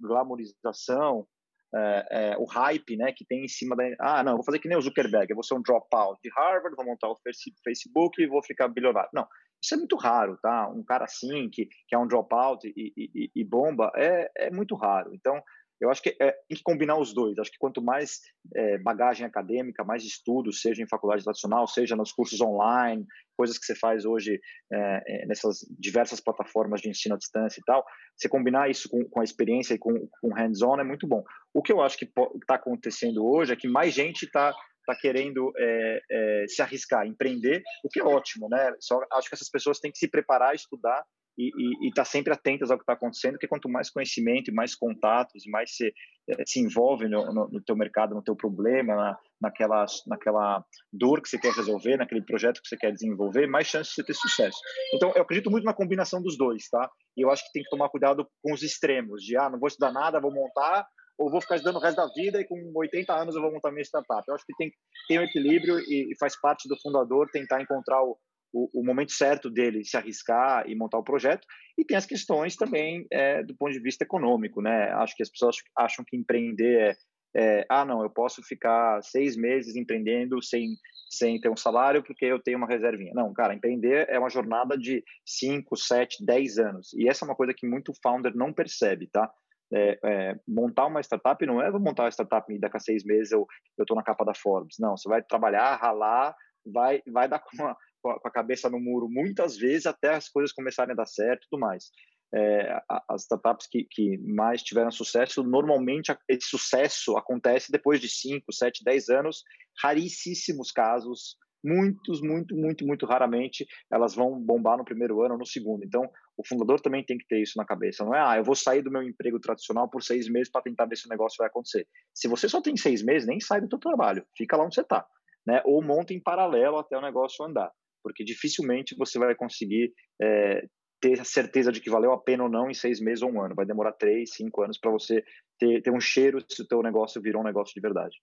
glamourização, é, é, o hype né, que tem em cima da. Ah, não, vou fazer que nem o Zuckerberg, eu vou ser um dropout de Harvard, vou montar o Facebook e vou ficar bilionário. Não, isso é muito raro, tá? Um cara assim, que, que é um dropout e, e, e bomba, é, é muito raro. Então, eu acho que é, tem que combinar os dois. Acho que quanto mais é, bagagem acadêmica, mais estudos, seja em faculdade tradicional, seja nos cursos online, coisas que você faz hoje é, é nessas diversas plataformas de ensino à distância e tal, você combinar isso com, com a experiência e com, com hands-on é muito bom. O que eu acho que está acontecendo hoje é que mais gente está tá querendo é, é, se arriscar, empreender, o que é ótimo, né? Só acho que essas pessoas têm que se preparar, estudar e estar tá sempre atentas ao que está acontecendo, porque quanto mais conhecimento e mais contatos, mais se, é, se envolve no, no, no, teu mercado, no teu problema, na, naquela, naquela dor que você quer resolver, naquele projeto que você quer desenvolver, mais chance de você ter sucesso. Então, eu acredito muito na combinação dos dois, tá? E eu acho que tem que tomar cuidado com os extremos, de, ah, não vou estudar nada, vou montar, ou vou ficar estudando o resto da vida e com 80 anos eu vou montar minha startup. Eu acho que tem, tem um equilíbrio e, e faz parte do fundador tentar encontrar o, o, o, momento certo dele se arriscar e montar o projeto. E tem as questões também é, do ponto de vista econômico, né? Acho que as pessoas acham que empreender é, é ah, não, eu posso ficar seis meses empreendendo sem, sem ter um salário porque eu tenho uma reservinha. Não, cara, empreender é uma jornada de cinco, sete, dez anos. E essa é uma coisa que muito founder não percebe, tá? É, é, montar uma startup não é vou montar uma startup e daqui a seis meses eu estou na capa da Forbes. Não, você vai trabalhar, ralar, vai, vai dar com a, com a cabeça no muro muitas vezes até as coisas começarem a dar certo e tudo mais. É, as startups que, que mais tiveram sucesso, normalmente esse sucesso acontece depois de 5, 7, 10 anos, raríssimos casos muitos, muito, muito, muito raramente elas vão bombar no primeiro ano ou no segundo. Então, o fundador também tem que ter isso na cabeça. Não é, ah, eu vou sair do meu emprego tradicional por seis meses para tentar ver se o negócio vai acontecer. Se você só tem seis meses, nem sai do teu trabalho, fica lá onde você está. Né? Ou monta em paralelo até o negócio andar, porque dificilmente você vai conseguir é, ter a certeza de que valeu a pena ou não em seis meses ou um ano. Vai demorar três, cinco anos para você ter, ter um cheiro se o teu negócio virou um negócio de verdade.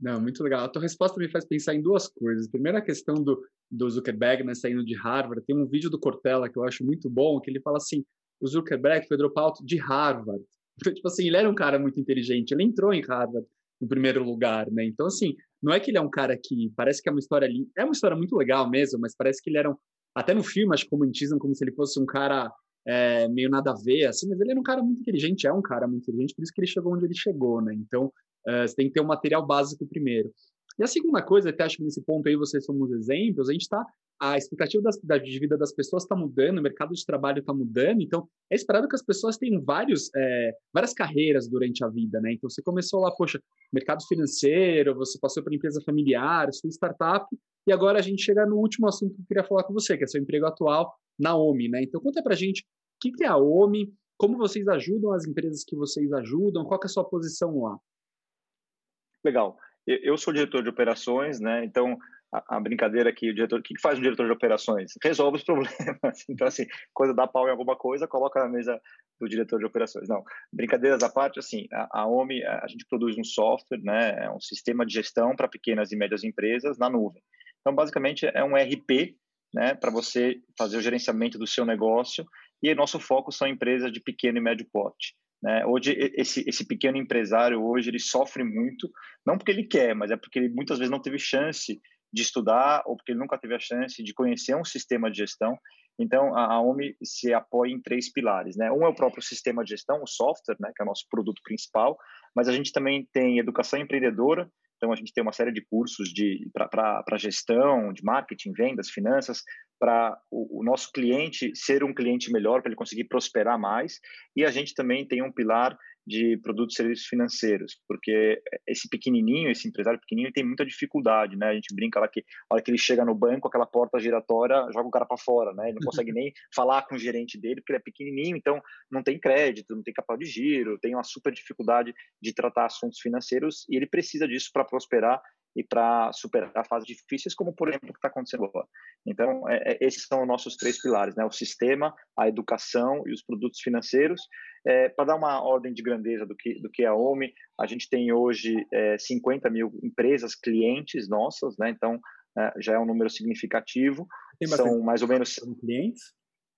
Não, muito legal. A tua resposta me faz pensar em duas coisas. Primeiro, a questão do, do Zuckerberg né, saindo de Harvard. Tem um vídeo do Cortella que eu acho muito bom, que ele fala assim, o Zuckerberg foi dropout de Harvard. Tipo assim, ele era um cara muito inteligente, ele entrou em Harvard em primeiro lugar, né? Então, assim, não é que ele é um cara que parece que é uma história ali, é uma história muito legal mesmo, mas parece que ele era um, até no filme, acho que comentizam como se ele fosse um cara é, meio nada a ver, assim, mas ele era um cara muito inteligente, é um cara muito inteligente, por isso que ele chegou onde ele chegou, né? Então, Uh, você tem que ter o um material básico primeiro. E a segunda coisa, até acho que nesse ponto aí vocês somos exemplos, a gente está a expectativa das, da, de vida das pessoas está mudando, o mercado de trabalho está mudando, então é esperado que as pessoas tenham vários, é, várias carreiras durante a vida, né? Então você começou lá, poxa, mercado financeiro, você passou para empresa familiar, sua startup, e agora a gente chega no último assunto que eu queria falar com você, que é seu emprego atual na OMI, né? Então conta para gente o que é a OMI, como vocês ajudam as empresas que vocês ajudam, qual é a sua posição lá? Legal. Eu sou diretor de operações, né? Então, a, a brincadeira aqui, o diretor, o que faz um diretor de operações? Resolve os problemas. Então, assim, coisa dá pau em alguma coisa, coloca na mesa do diretor de operações. Não, brincadeiras à parte, assim, a, a OMI, a, a gente produz um software, né? É um sistema de gestão para pequenas e médias empresas na nuvem. Então, basicamente, é um RP, né? Para você fazer o gerenciamento do seu negócio. E nosso foco são empresas de pequeno e médio porte. Né? Hoje, esse, esse pequeno empresário, hoje, ele sofre muito, não porque ele quer, mas é porque ele muitas vezes não teve chance de estudar ou porque ele nunca teve a chance de conhecer um sistema de gestão. Então, a, a OMI se apoia em três pilares. Né? Um é o próprio sistema de gestão, o software, né, que é o nosso produto principal, mas a gente também tem educação empreendedora, então, a gente tem uma série de cursos para gestão, de marketing, vendas, finanças, para o, o, nosso cliente ser um cliente melhor, para ele conseguir prosperar mais. E a gente também tem um pilar de produtos e serviços financeiros, porque esse pequenininho, esse empresário pequenininho tem muita dificuldade, né? A gente brinca lá que a hora que ele chega no banco, aquela porta giratória joga o cara para fora, né? Ele não consegue nem falar com o gerente dele porque ele é pequenininho, então não tem crédito, não tem capital de giro, tem uma super dificuldade de tratar assuntos financeiros e ele precisa disso para prosperar e para superar fases difíceis, como por exemplo o que está acontecendo agora. Então, é, é, esses são os nossos três pilares, né? O sistema, a educação e os produtos financeiros. É, para dar uma ordem de grandeza do que, do que é a OMI, a gente tem hoje é, 50 mil empresas clientes nossas, né? Então, é, já é um número significativo. São mais ou menos clientes.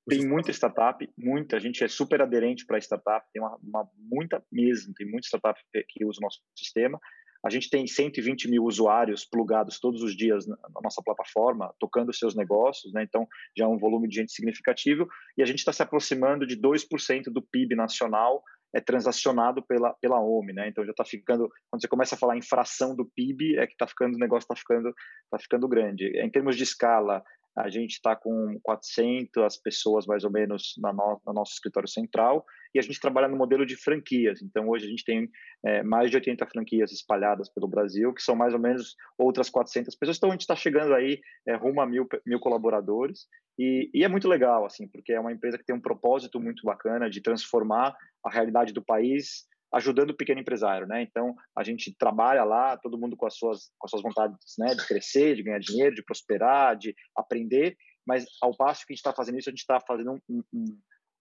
Tem muita startup, muita. A gente é super aderente para startup, tem uma, uma, muita mesmo, tem muita startup que usa o nosso sistema. A gente tem 120 mil usuários plugados todos os dias na nossa plataforma, tocando seus negócios, né? então já é um volume de gente significativo, e a gente está se aproximando de 2% do PIB nacional é transacionado pela, pela OMI, né? Então já está ficando, quando você começa a falar em fração do PIB, é que está ficando, o negócio está ficando, tá ficando grande. Em termos de escala, a gente está com 400 pessoas mais ou menos na no, no, nosso escritório central e a gente trabalha no modelo de franquias. Então, hoje a gente tem é, mais de 80 franquias espalhadas pelo Brasil, que são mais ou menos outras 400 pessoas. Então, a gente está chegando aí é, rumo a mil, mil colaboradores e, e, é muito legal, assim, porque é uma empresa que tem um propósito muito bacana de transformar a realidade do país ajudando o pequeno empresário, né? Então a gente trabalha lá, todo mundo com as suas com as suas vontades, né, de crescer, de ganhar dinheiro, de prosperar, de aprender, mas ao passo que a gente está fazendo isso, a gente está fazendo um, um,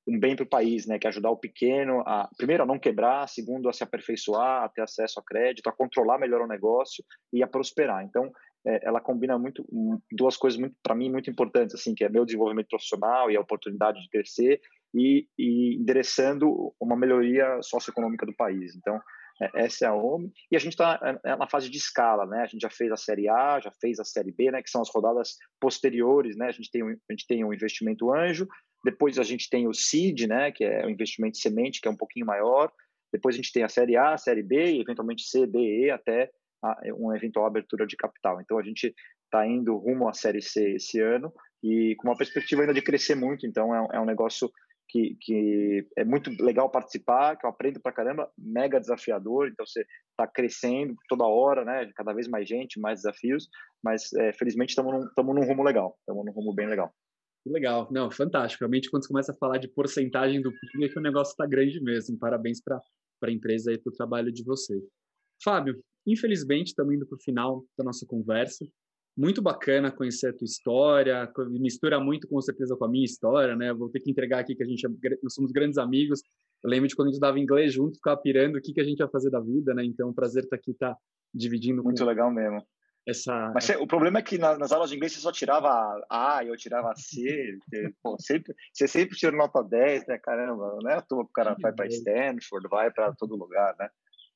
um bem para o país, né? Que é ajudar o pequeno a, primeiro, a não quebrar, segundo, a se aperfeiçoar, a ter acesso a crédito, a controlar melhor o negócio e a prosperar. Então, é, ela combina muito duas coisas muito para mim muito importantes, assim, que é meu desenvolvimento profissional e a oportunidade de crescer e, e endereçando uma melhoria socioeconômica do país. Então, é, essa é a OMI. E a gente está é, é na fase de escala, né? A gente já fez a Série A, já fez a Série B, né? Que são as rodadas posteriores, né? A gente tem um, a gente tem um investimento anjo, depois a gente tem o seed, né, que é o investimento semente, que é um pouquinho maior. Depois a gente tem a série A, a série B e eventualmente C, D, E até a, uma eventual abertura de capital. Então a gente está indo rumo à série C esse ano e com uma perspectiva ainda de crescer muito. Então é, é um negócio que, que, é muito legal participar, que eu aprendo pra caramba, mega desafiador, então você está crescendo toda hora, né, cada vez mais gente, mais desafios, mas é, felizmente estamos num, num rumo legal, estamos num rumo bem legal. Legal, não, fantástico. Realmente, quando você começa a falar de porcentagem do PIB, é que o negócio está grande mesmo. Parabéns para a empresa e para o trabalho de vocês. Fábio, infelizmente, estamos indo para o final da nossa conversa. Muito bacana conhecer a tua história, mistura muito com certeza com a minha história, né? Vou ter que entregar aqui que a gente é, nós somos grandes amigos. Eu lembro de quando a gente estudava inglês junto, ficava pirando o que, que a gente ia fazer da vida, né? Então, é prazer estar aqui, estar tá dividindo. Muito legal mesmo essa. Mas o problema é que na, nas aulas de inglês você só tirava A eu tirava C. Porque, pô, sempre, você sempre tira nota 10, né? Caramba, é à toa que o cara vai para Stanford, vai para todo lugar, né?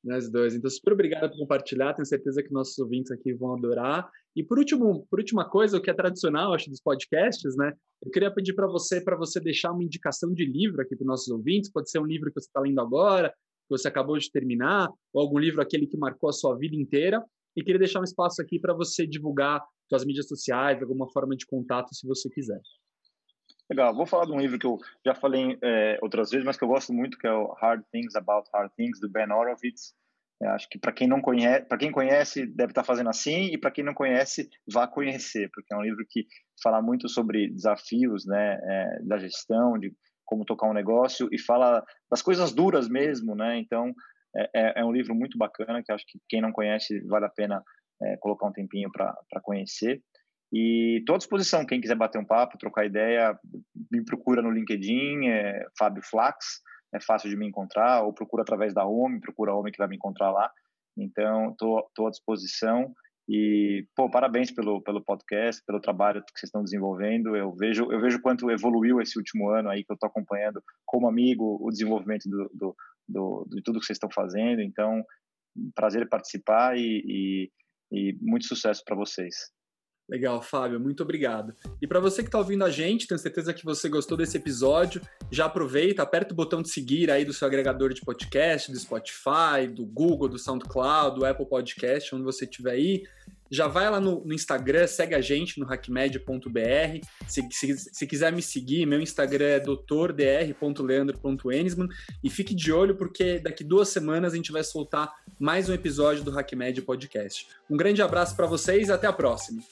Nós dois. Então, super obrigado por compartilhar. Tenho certeza que nossos ouvintes aqui vão adorar. E por último, por última coisa, o que é tradicional, acho, dos podcasts, né? Eu queria pedir para você, para você deixar uma indicação de livro aqui para os nossos ouvintes. Pode ser um livro que você está lendo agora, que você acabou de terminar, ou algum livro aquele que marcou a sua vida inteira. E queria deixar um espaço aqui para você divulgar suas mídias sociais, alguma forma de contato, se você quiser. Legal, vou falar de um livro que eu já falei é, outras vezes, mas que eu gosto muito, que é o Hard Things About Hard Things, do Ben Horowitz. É, acho que para quem não conhece, para quem conhece, deve estar tá fazendo assim, e para quem não conhece, vá conhecer, porque é um livro que fala muito sobre desafios, né, é, da gestão, de como tocar um negócio e fala das coisas duras mesmo, né? Então, é, é, é, um livro muito bacana que acho que quem não conhece vale a pena é, colocar um tempinho para conhecer. E estou à disposição, quem quiser bater um papo, trocar ideia, me procura no LinkedIn, é Fábio Flax, é fácil de me encontrar, ou procura através da OMI, procura a OMI que vai me encontrar lá. Então, estou à disposição. E, pô, parabéns pelo, pelo podcast, pelo trabalho que vocês estão desenvolvendo. Eu vejo, eu vejo quanto evoluiu esse último ano aí que eu estou acompanhando como amigo o desenvolvimento do, do, do, de tudo que vocês estão fazendo. Então, prazer participar e, e, e muito sucesso para vocês. Legal, Fábio, muito obrigado. E para você que está ouvindo a gente, tenho certeza que você gostou desse episódio. Já aproveita, aperta o botão de seguir aí do seu agregador de podcast, do Spotify, do Google, do SoundCloud, do Apple Podcast, onde você estiver aí já vai lá no, no, Instagram, segue a gente no hackmed.br. Se, se, se, quiser me seguir, meu Instagram é doutordr.leandro.enisman e fique de olho porque daqui duas semanas a gente vai soltar mais um episódio do HackMed Podcast. Um grande abraço para vocês e até a próxima.